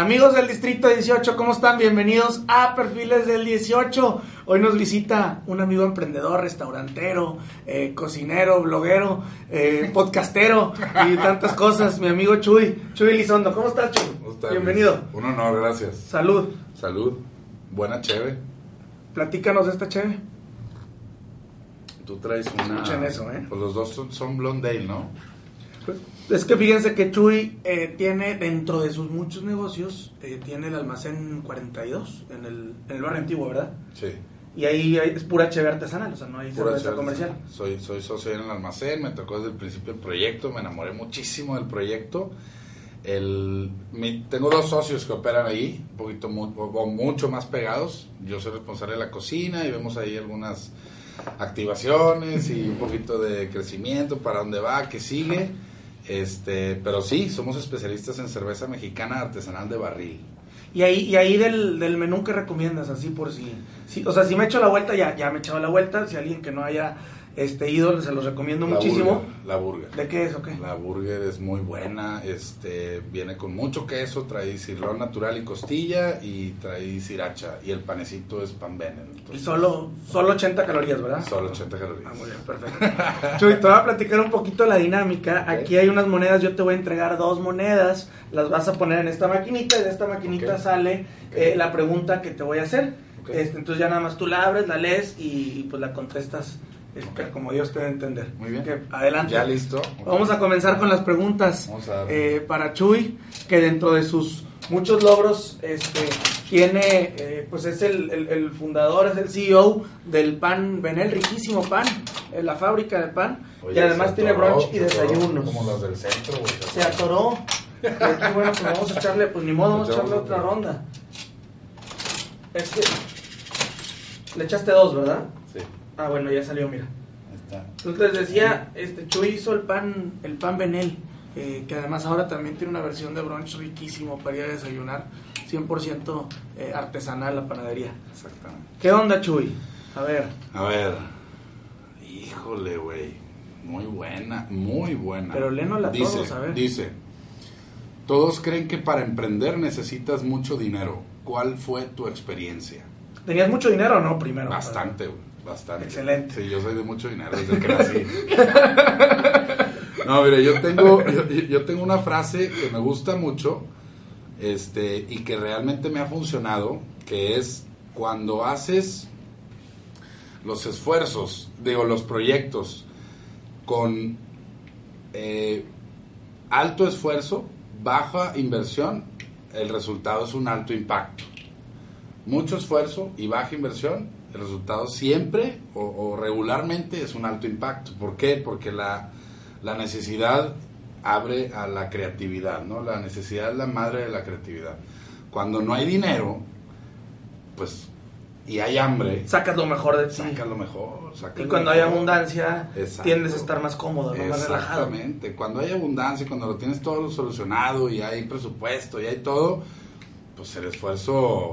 Amigos del Distrito 18, ¿cómo están? Bienvenidos a Perfiles del 18. Hoy nos visita un amigo emprendedor, restaurantero, eh, cocinero, bloguero, eh, podcastero y tantas cosas. Mi amigo Chuy, Chuy Elizondo. ¿Cómo estás, Chuy? ¿Cómo estás? Bienvenido. Un honor, gracias. Salud. Salud. Buena cheve. Platícanos de esta cheve. Tú traes una... Escuchen eso, ¿eh? Pues los dos son, son Blondale, ¿no? Es que fíjense que Chuy eh, tiene dentro de sus muchos negocios, eh, tiene el almacén 42 en el, en el barrio antiguo, ¿verdad? Sí. Y ahí es pura cheve artesanal, o sea, no hay cerveza comercial. Soy, soy socio en el almacén, me tocó desde el principio el proyecto, me enamoré muchísimo del proyecto. El, mi- tengo dos socios que operan ahí, un poquito mu- o mucho más pegados. Yo soy responsable de la cocina y vemos ahí algunas activaciones y un poquito de crecimiento, para dónde va, qué sigue. Este, pero sí, somos especialistas en cerveza mexicana artesanal de barril. Y ahí, y ahí del, del menú que recomiendas, así por si, si- O sea, si me echo la vuelta, ya, ya me he echado la vuelta. Si alguien que no haya este, ido, se los recomiendo La muchísimo. burger, la burger. ¿De qué es o qué? La burger es muy buena, este, viene con mucho queso, trae cirlón natural y costilla y trae sriracha y el panecito es pan benen. Y solo, solo 80 calorías, ¿verdad? solo 80 calorías. Ah, muy bien, perfecto. Chuy, te voy a platicar un poquito la dinámica. Aquí hay unas monedas, yo te voy a entregar dos monedas, las vas a poner en esta maquinita y de esta maquinita sale eh, la pregunta que te voy a hacer. Este, entonces ya nada más tú la abres, la lees y, pues la contestas como Dios te dé a entender. Muy bien. Adelante. ¿Ya listo? Vamos a comenzar con las preguntas Vamos a darle. eh, para Chuy, que dentro de sus muchos logros este, tiene, eh, pues es el, el- el fundador, es el CEO del pan Benel, riquísimo pan, en la fábrica de pan, Oye, y además tiene atoró, brunch y desayunos. Como los del centro, güey. Se atoró. Y aquí, bueno, pues vamos a echarle, pues ni modo, vamos a echarle otra. ronda. Es que le echaste dos, ¿verdad? Sí, Ah, bueno, ya salió, mira. ahí está. Entonces les decía, este Chuy hizo el pan, el pan Benel, eh, que además ahora también tiene una versión de brunch riquísimo para ir a desayunar, 100% eh, artesanal la panadería. Exactamente. ¿Qué onda Chuy? A ver, A ver. Híjole, güey. Muy buena, muy buena. Pero léenosla a dice, todos, a ver. Dice, todos creen que para emprender necesitas mucho dinero. ¿Cuál fue tu experiencia? ¿tenías mucho dinero o no primero? Bastante, güey, bastante. Excelente. Sí, yo soy de mucho dinero desde que nací. no, mire, yo tengo, yo, yo tengo una frase que me gusta mucho este, y que realmente me ha funcionado, que es cuando haces los esfuerzos, digo, los proyectos con eh, alto esfuerzo, baja inversión, el resultado es un alto impacto mucho esfuerzo y baja inversión, el resultado siempre o, o regularmente es un alto impacto. ¿Por qué? Porque la, la necesidad abre a la creatividad, ¿no? La necesidad es la madre de la creatividad. Cuando no hay dinero, pues, y hay hambre, Sacas lo mejor de ti. saca lo mejor. Y cuando hay abundancia, Exacto. tiendes a estar más cómodo, ¿no? más relajado. Exactamente. Cuando hay abundancia, cuando lo tienes todo solucionado y hay presupuesto y hay todo, pues el esfuerzo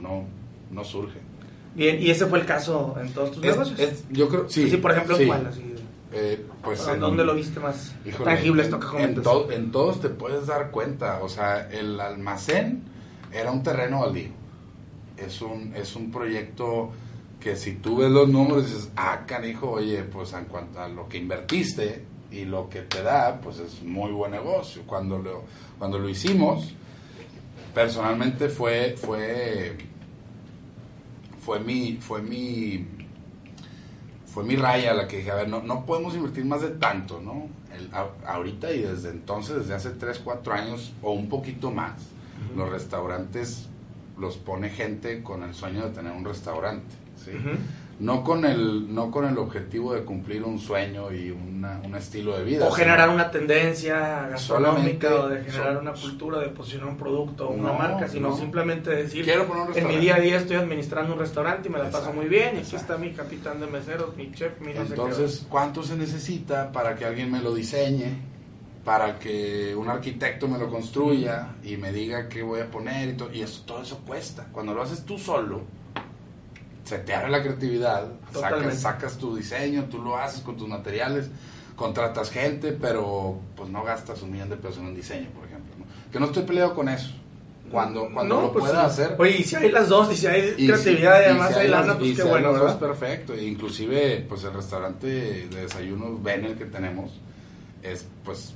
no, no surge. Bien, y ese fue el caso en todos tus Es- negocios. es- yo creo, sí. Sí, por ejemplo, sí. ¿en cuál? Así, Eh, pues en- ¿Dónde lo viste más híjole, tangible esto que en, to- en todos te puedes dar cuenta. O sea, el almacén era un terreno baldío. Es un, es un proyecto que si tú ves los números dices, ah, canijo, oye, pues en cuanto a lo que invertiste y lo que te da, pues es muy buen negocio. Cuando lo, cuando lo hicimos, personalmente fue, fue, fue mi, fue mi, fue mi raya la que dije, a ver, no, no podemos invertir más de tanto, ¿no? El- a- ahorita y desde entonces, desde hace 3, 4 años o un poquito más, los restaurantes los pone gente con el sueño de tener un restaurante, ¿sí? No con el no con el objetivo de cumplir un sueño y una- un estilo de vida O generar una tendencia gastronómica o de generar son- una cultura, de posicionar un producto o una marca, sino no. simplemente decir, Quiero poner un en mi día a día estoy administrando un restaurante y me la paso muy bien, y aquí exacto. está mi capitán de meseros, mi chef, mi no. Entonces, ¿cuánto se necesita para que alguien me lo diseñe? Para que un arquitecto me lo construya y me diga qué voy a poner y, todo, y eso, todo eso cuesta. Cuando lo haces tú solo, se te abre la creatividad, sacas, sacas tu diseño, tú lo haces con tus materiales, contratas gente, pero pues no gastas un millón de pesos en un diseño, por ejemplo. ¿no? Que no estoy peleado con eso. Cuando, cuando No, lo pues pueda sí. hacer, Oye, y si hay las dos, y si hay y creatividad si- y además si hay lana, pues y qué si bueno, las perfecto. E inclusive, pues el restaurante de desayunos Benel que tenemos es, pues,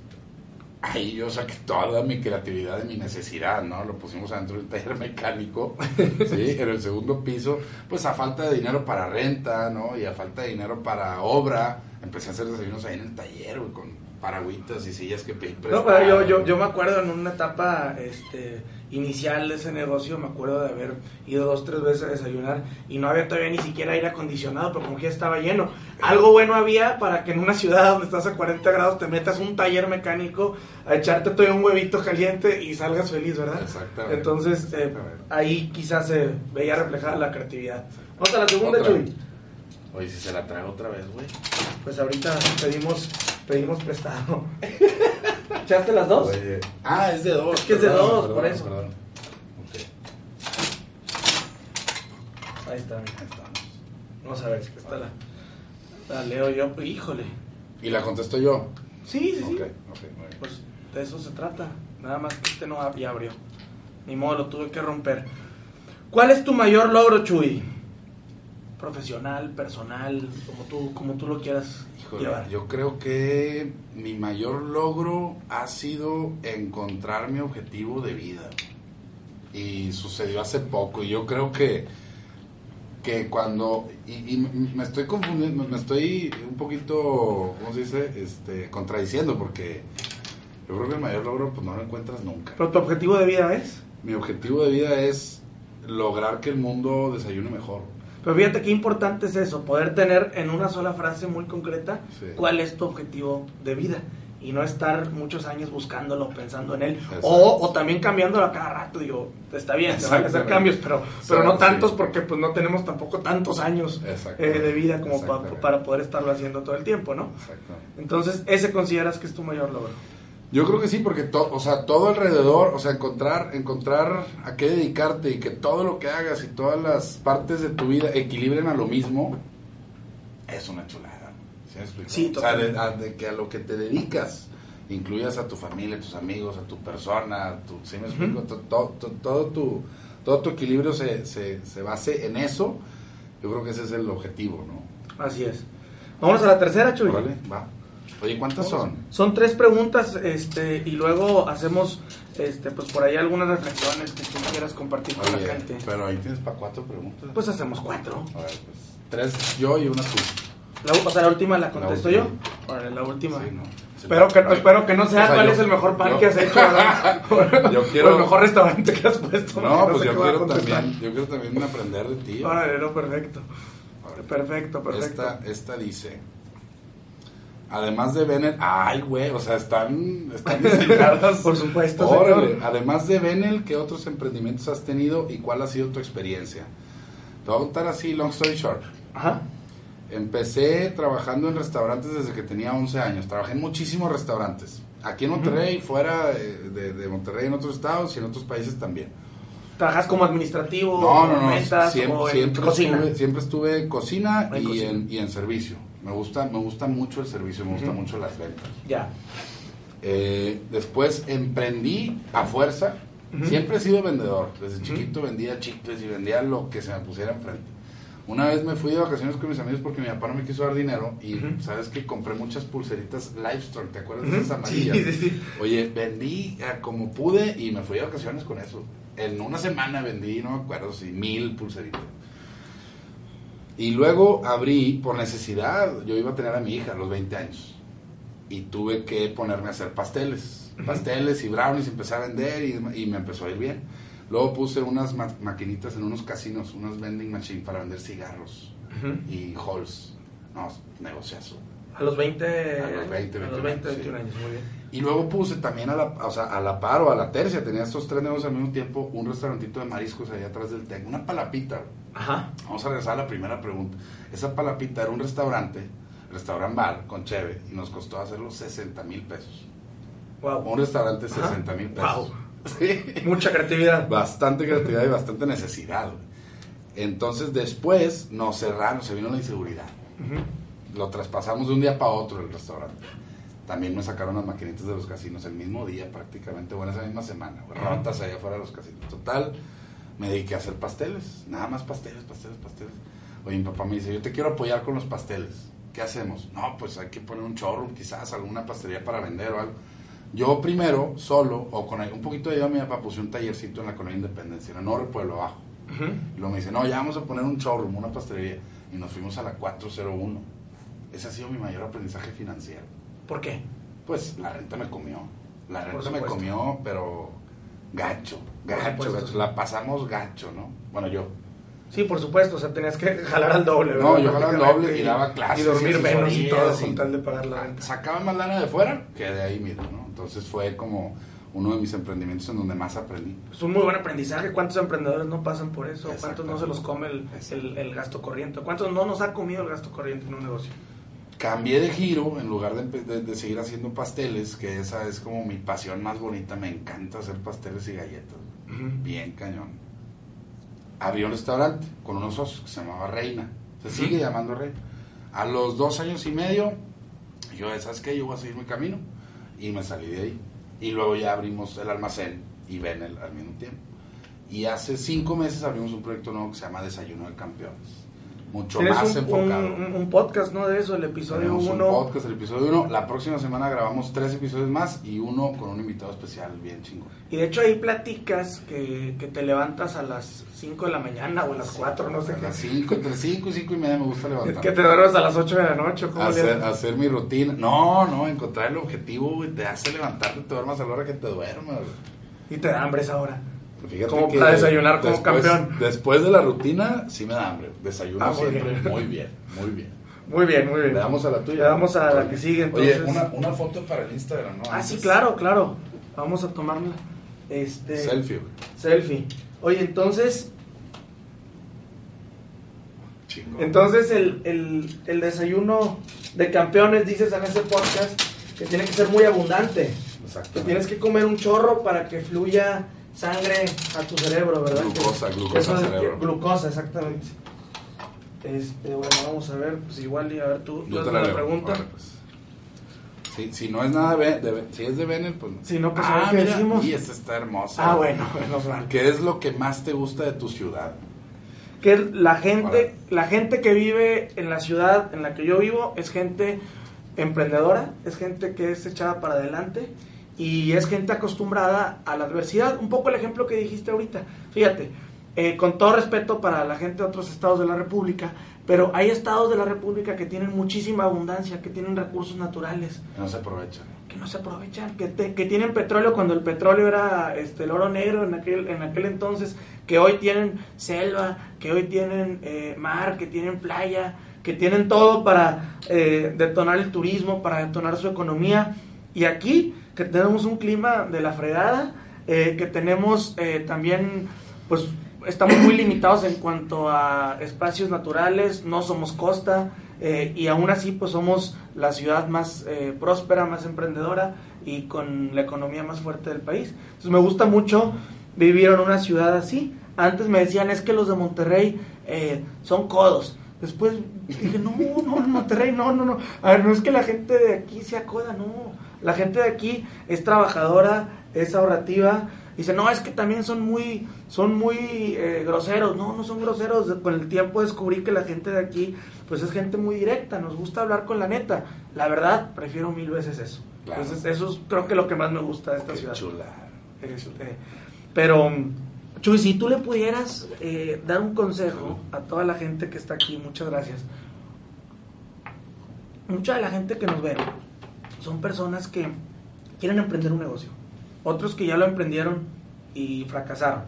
ahí yo saqué toda mi creatividad y mi necesidad, ¿no? Lo pusimos adentro del taller mecánico, ¿sí? En el segundo piso, pues a falta de dinero para renta, ¿no? Y a falta de dinero para obra, empecé a hacer desayunos ahí en el taller, güey, con paragüitas y sillas que pedí No, pero yo, yo, yo me acuerdo en una etapa este, inicial de ese negocio, me acuerdo de haber ido dos, tres veces a desayunar y no había todavía ni siquiera aire acondicionado, pero como que ya estaba lleno. Algo bueno había para que en una ciudad donde estás a 40 grados te metas un taller mecánico a echarte todavía un huevito caliente y salgas feliz, ¿verdad? Exactamente. Entonces, eh, Exactamente. ahí quizás se veía reflejada la creatividad. Vamos a la segunda. Chuy. Oye, si se la trago otra vez, güey. Pues ahorita pedimos, pedimos prestado. ¿Echaste las dos? Oye. Ah, es de dos. Es que es de perdón, dos, perdón, por eso. perdón. Ahí está, mira. ahí estamos. Vamos a ver, es que esta la, la leo yo. Híjole. Y la contesto yo. Sí, sí, sí. Ok, ok, muy bien. Pues de eso se trata. Nada más que este no ab- ya abrió. Ni modo, lo tuve que romper. ¿Cuál es tu mayor logro, Chuy? Profesional, personal, como tú, como tú lo quieras Híjole, llevar. yo creo que mi mayor logro ha sido encontrar mi objetivo de vida. Y sucedió hace poco. Y yo creo que, que cuando. Y, y me estoy confundiendo, me estoy un poquito, ¿cómo se dice? Este, contradiciendo, porque yo creo que el mayor logro pues no lo encuentras nunca. Pero tu objetivo de vida es. Mi objetivo de vida es lograr que el mundo desayune mejor. Pero fíjate qué importante es eso, poder tener en una sola frase muy concreta Sí. cuál es tu objetivo de vida y no estar muchos años buscándolo, pensando en él, o, o también cambiándolo a cada rato, digo, está bien, se van a hacer cambios, pero, pero no tantos porque pues no tenemos tampoco tantos años eh, de vida como pa- para poder estarlo haciendo todo el tiempo, ¿no? Exacto. Entonces, ese consideras que es tu mayor logro. Yo creo que sí, porque to- o sea, todo alrededor, o sea, encontrar, encontrar a qué dedicarte y que todo lo que hagas y todas las partes de tu vida equilibren a lo mismo, es una chulada. ¿Sí me explico? Sí, o sea, de, a- de que a lo que te dedicas, incluyas a tu familia, a tus amigos, a tu persona, a tu, ¿sí me explico? Ujú. To- to- to- todo, tu, todo tu equilibrio se, se, se base en eso, yo creo que ese es el objetivo, ¿no? Así es. Vamos a la tercera, Chuy. Órale, va. Oye, ¿cuántas son? Son tres preguntas, este, y luego hacemos, este, pues por ahí algunas reflexiones que tú quieras compartir con Oye, la gente. pero ahí tienes para cuatro preguntas. Pues hacemos cuatro. A ver, pues, tres yo y una tú. La, o sea, la última la contesto La yo. última. Órale, la última. Sí, no. Sí, Espero, que, no. espero que no sea O sea, cuál yo- es el mejor pan yo- que has hecho, ¿verdad? O- Yo o quiero- el mejor restaurante que has puesto. No, pues yo quiero también, yo quiero también aprender de ti. Órale, no, perfecto. Perfecto, perfecto. Esta, esta dice, además de Benel, ay güey, o sea, están, están diseñadas. Por supuesto, Órale, además de Benel, ¿qué otros emprendimientos has tenido y cuál ha sido tu experiencia? Te voy a contar así, long story short. Ajá. Empecé trabajando en restaurantes desde que tenía 11 años. Trabajé en muchísimos restaurantes. Aquí en Monterrey, fuera de, Monterrey, en otros estados y en otros países también. ¿Trabajas como administrativo? No, no, no. ventas siempre, o en siempre cocina? Estuve, siempre estuve en cocina, En y, cocina. En, y en servicio. Me gusta, me gusta mucho el servicio, me gusta mucho las ventas. Ya. Eh, después emprendí a fuerza. Siempre he sido vendedor. Desde chiquito vendía chicles y vendía lo que se me pusiera enfrente. Una vez me fui de vacaciones con mis amigos porque mi papá no me quiso dar dinero y sabes que compré muchas pulseritas Livestrong, ¿te acuerdas de esas Sí, amarillas? sí, sí. Oye, vendí eh, como pude y me fui de vacaciones con eso. En una semana vendí, no me acuerdo si mil pulseritas. Y luego abrí por necesidad. Yo iba a tener a mi hija a los 20 años. Y tuve que ponerme a hacer pasteles. Pasteles y brownies. Empecé a vender y, y me empezó a ir bien. Luego puse unas ma- maquinitas en unos casinos, unas vending machines para vender cigarros y halls. No, negociazo. A los 20, A los 20, a los 21 20, años, 21 sí. años, muy bien. Y luego puse también a la, o sea, a la par o a la tercia, tenía estos tres negocios al mismo tiempo, un restaurantito de mariscos allá atrás del TEC, una palapita. Ajá. Vamos a regresar a la primera pregunta. Esa palapita era un restaurante, restaurant bar con cheve, y nos costó hacerlo 60 mil pesos. Wow. Un restaurante Ajá. 60 mil pesos. Wow. Sí. Mucha creatividad. Bastante creatividad y bastante necesidad. güey. Entonces después nos cerraron, se vino la inseguridad. Lo traspasamos de un día para otro el restaurante. También me sacaron las maquinitas de los casinos el mismo día prácticamente, bueno, esa misma semana. güey, Rotas allá afuera de los casinos. Total, me dediqué a hacer pasteles. Nada más pasteles, pasteles, pasteles. Oye, mi papá me dice, yo te quiero apoyar con los pasteles. ¿Qué hacemos? No, pues hay que poner un chorro, quizás alguna pastelería para vender o algo. Yo primero, solo, o con un poquito de ayuda mi papá, puse un tallercito en la colonia Independencia, en el Norte Pueblo Bajo. Ujú. Y luego me dice, no, ya vamos a poner un showroom, una pastelería. Y nos fuimos a la 401. Ese ha sido mi mayor aprendizaje financiero. ¿Por qué? Pues la renta me comió. La renta me comió, pero gacho, gacho, gacho. La pasamos gacho, ¿no? Bueno, yo. Sí, por supuesto, o sea, tenías que jalar al doble. No, ¿verdad? yo jalaba Prácticamente, doble y daba clases. Y dormir y menos y todo con tal de pagar la renta. Sacaba más lana de fuera que de ahí mismo, ¿no? Entonces fue como uno de mis emprendimientos en donde más aprendí. Es un muy buen aprendizaje. ¿Cuántos emprendedores no pasan por eso? ¿Cuántos no se los come el, el- el gasto corriente? ¿Cuántos no nos ha comido el gasto corriente en un negocio? Cambié de giro en lugar de, empe- de- de seguir haciendo pasteles, que esa es como mi pasión más bonita. Me encanta hacer pasteles y galletas. Bien cañón. Abrí un restaurante con unos socios que se llamaba Reina. Se sigue llamando Reina. A los dos años y medio, yo, ¿sabes qué? Yo voy a seguir mi camino. Y me salí de ahí. Y luego ya abrimos el almacén y Benel al mismo tiempo. Y hace cinco meses abrimos un proyecto nuevo que se llama Desayuno de Campeones. Mucho Tienes más un, enfocado. un- un- podcast, ¿no? De eso, el episodio Tenemos un 1. podcast, el episodio 1. La próxima semana grabamos tres episodios más y uno con un invitado especial bien chingón. Y de hecho ahí platicas que, que te levantas a las 5 de la mañana o a las 4, no sé A las qué. 5, entre 5 y 5 y media me gusta levantar. Que te duermes a las 8 de la noche. ¿cómo hacer, hacer mi rutina. No, no, encontrar el objetivo, güey, te hace levantarte, te duermas a la hora que te duermas. Y te da hambre esa hora. Fíjate Como que para desayunar como después- campeón. Después de la rutina, sí me da hambre. Desayuno Ah, siempre. bien. Muy bien, muy bien. Muy bien, muy bien. Le damos a la tuya. Le damos a la que sigue, Oye, entonces. una, una foto para el Instagram, ¿no? Ah, sí, claro, claro. Vamos a tomarla. Este, Selfie, güey. Selfie. Oye, entonces, Chingón. entonces el, el, el desayuno de campeones, dices en ese podcast, que tiene que ser muy abundante. Que Exactamente. tienes que comer un chorro para que fluya sangre a tu cerebro, ¿verdad? Glucosa, glucosa eso es- cerebro. Glucosa, exactamente. Este, bueno, vamos a ver, pues igual y a ver tú, Yo tú te la pregunta. Pues. Si, si no es nada de, de- si es de Benel, pues Si no, pues, ah, mira, decimos. Y esta está hermosa. Ah, bueno, mal. ¿Qué es lo que más te gusta de tu ciudad? que la gente, Hola. la gente que vive en la ciudad en la que yo vivo es gente emprendedora, es gente que es echada para adelante y es gente acostumbrada a la adversidad. Un poco el ejemplo que dijiste ahorita. Fíjate, eh, con todo respeto para la gente de otros estados de la República, pero hay estados de la República que tienen muchísima abundancia, que tienen recursos naturales, No se aprovecha. que no se aprovechan, que, te- que tienen petróleo cuando el petróleo era este, el oro negro en aquel, en aquel entonces, que hoy tienen selva, que hoy tienen eh, mar, que tienen playa, que tienen todo para eh, detonar el turismo, para detonar su economía. Y aquí, que tenemos un clima de la fregada, eh, que tenemos eh, también, pues estamos muy limitados en cuanto a espacios naturales, no somos costa, eh, y aún así pues somos la ciudad más eh, próspera, más emprendedora y con la economía más fuerte del país. Entonces me gusta mucho vivir en una ciudad así. Antes me decían es que los de Monterrey eh, son codos. Después dije, no, no, Monterrey, no, no, no. A ver, no es que la gente de aquí sea coda, no. La gente de aquí es trabajadora, es ahorrativa. Dice, no, es que también son muy, son muy eh, groseros. No, no son groseros. Con el tiempo descubrí que la gente de aquí, pues es gente muy directa. Nos gusta hablar con la neta. La verdad, prefiero mil veces eso. Claro. Entonces, eso es creo que lo que más me gusta de esta Qué ciudad. chula. Pero, Chuy, si tú le pudieras eh, dar un consejo a toda la gente que está aquí, muchas gracias. Mucha de la gente que nos ve son personas que quieren emprender un negocio. Otros que ya lo emprendieron y fracasaron.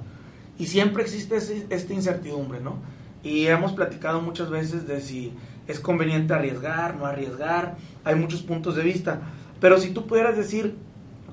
Y siempre existe esta incertidumbre, ¿no? Y hemos platicado muchas veces de si es conveniente arriesgar, no arriesgar, hay muchos puntos de vista. Pero si tú pudieras decir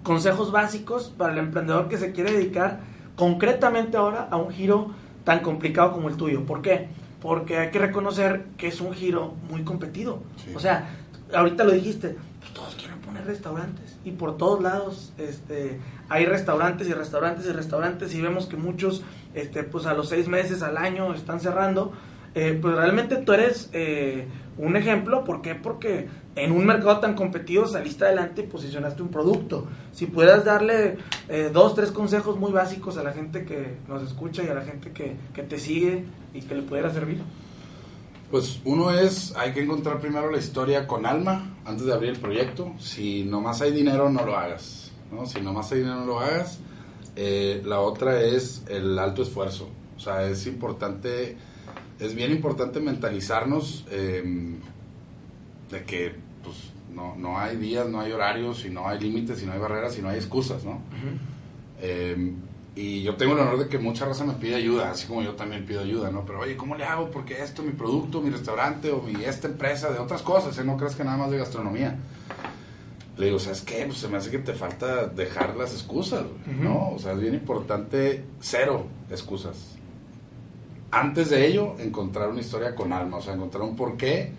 consejos básicos para el emprendedor que se quiere dedicar concretamente ahora a un giro tan complicado como el tuyo. ¿Por qué? Porque hay que reconocer que es un giro muy competido. O sea, ahorita lo dijiste, pues todos quieren poner restaurantes y por todos lados este, hay restaurantes y restaurantes y restaurantes y vemos que muchos este, pues a los seis meses, al año están cerrando. Eh, pues realmente tú eres eh, un ejemplo, ¿por qué? Porque en un mercado tan competido saliste adelante y posicionaste un producto. Si puedas darle eh, dos, tres consejos muy básicos a la gente que nos escucha y a la gente que, que te sigue y que le pudiera servir. Pues uno es, hay que encontrar primero la historia con alma antes de abrir el proyecto. Si nomás hay dinero, no lo hagas. ¿no? Si nomás hay dinero, no lo hagas. Eh, la otra es el alto esfuerzo. O sea, es importante, es bien importante mentalizarnos em, de que pues, no, no, hay días, no hay horarios, y no hay límites, y no hay barreras, y no hay excusas, ¿no? Y yo tengo el honor de que mucha raza me pide ayuda, así como yo también pido ayuda, ¿no? Pero oye, ¿cómo le hago? Porque esto, mi producto, mi restaurante o mi esta empresa, de otras cosas, ¿eh? No crees que nada más de gastronomía. Le digo, ¿sabes qué? Pues se me hace que te falta dejar las excusas, ¿no? O sea, es bien importante, cero excusas. Antes de ello, encontrar una historia con alma, o sea, encontrar un porqué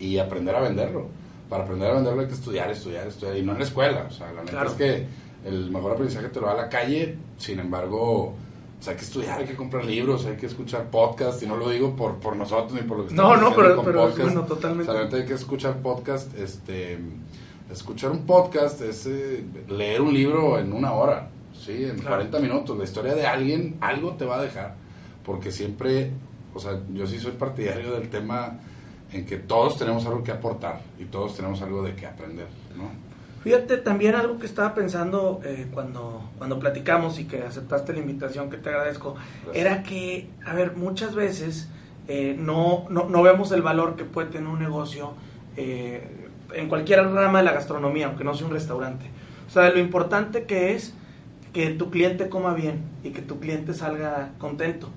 y aprender a venderlo. Para aprender a venderlo hay que estudiar, estudiar, estudiar, y no en la escuela. O sea, la neta es que el mejor aprendizaje te lo da a la calle, sin embargo, hay que estudiar, hay que comprar libros, hay que escuchar podcasts, y no lo digo por, por nosotros ni por lo que estamos No, no, pero, pero bueno, totalmente. Solamente hay que escuchar podcast, este, escuchar un podcast es eh, leer un libro en una hora, ¿sí? En 40 minutos, la historia de alguien, algo te va a dejar, porque siempre, o sea, yo sí soy partidario del tema en que todos tenemos algo que aportar y todos tenemos algo de que aprender, ¿no? Fíjate, también algo que estaba pensando eh, cuando, cuando platicamos y que aceptaste la invitación, que te agradezco, era que, a ver, muchas veces eh, no, no, no, vemos el valor que puede tener un negocio eh, en cualquier rama de la gastronomía, aunque no sea un restaurante. O sea, lo importante que es que tu cliente coma bien y que tu cliente salga contento.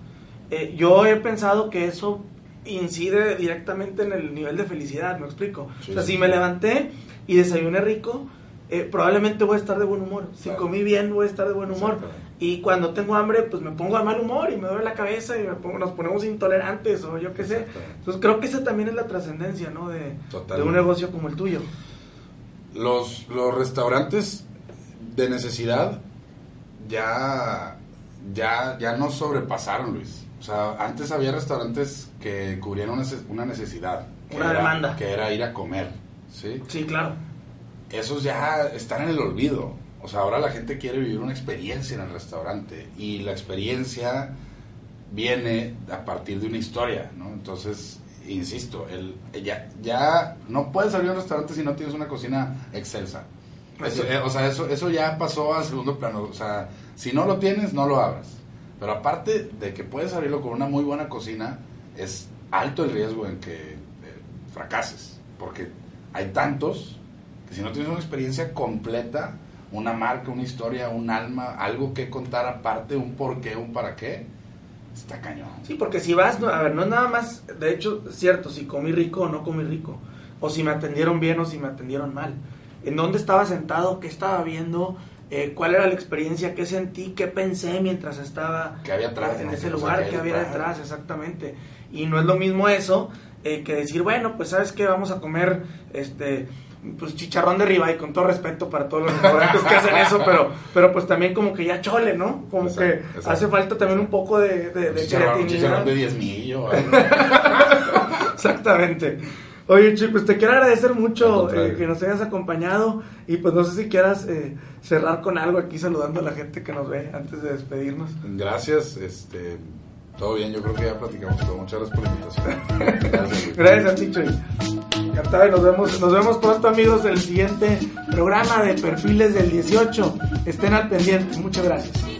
yo he pensado que eso incide directamente en el nivel de felicidad, me explico. o sea, si me levanté y desayuné rico, eh, probablemente voy a estar de buen humor. Si comí bien, voy a estar de buen humor. Y cuando tengo hambre, pues me pongo de mal humor y me duele la cabeza y me pongo, nos ponemos intolerantes o yo qué sé. Entonces creo que esa también es la trascendencia, ¿no? De, de, un negocio como el tuyo. Los, los restaurantes de necesidad ya, ya, ya no sobrepasaron, Luis. O sea, antes había restaurantes que cubrían una necesidad. Una demanda. Que era ir a comer, ¿sí? Sí, claro esos ya están en el olvido. O sea, ahora la gente quiere vivir una experiencia en el restaurante y la experiencia viene a partir de una historia, ¿no? Entonces, insisto, el, ya, ya no puedes abrir un restaurante si no tienes una cocina excelsa. Eh, o sea, eso, eso ya pasó a segundo plano. O sea, si no lo tienes, no lo abras. Pero aparte de que puedes abrirlo con una muy buena cocina, es alto el riesgo en que eh, fracases. Porque hay tantos que si no tienes una experiencia completa, una marca, una historia, un alma, algo que contar aparte, un por qué, un para qué, está cañón. Sí, porque si vas, a ver, no es nada más, de hecho, cierto, si comí rico o no comí rico, o si me atendieron bien o si me atendieron mal, en dónde estaba sentado, qué estaba viendo, eh, cuál era la experiencia, qué sentí, qué pensé mientras estaba ¿Qué había atrás, en ese lugar, qué había detrás, exactamente. Y no es lo mismo eso eh, que decir, bueno, pues sabes que vamos a comer, este pues chicharrón de y con todo respeto para todos los restaurantes que hacen eso, pero, pero pues también como que ya chole, ¿no? Como que hace falta también un poco de, de, de chicharrón, chicharrón de 10 Exactamente. Oye, Chi, pues te quiero agradecer mucho eh, que nos hayas acompañado y pues no sé si quieras eh, cerrar con algo aquí saludando a la gente que nos ve antes de despedirnos. Gracias, este, todo bien, yo creo que ya platicamos todo. Muchas gracias por la invitación. gracias a ti, Chuy. Encantado y nos vemos, nos vemos pronto, amigos, en el siguiente programa de Perfiles del 18. Estén al pendiente. Muchas gracias.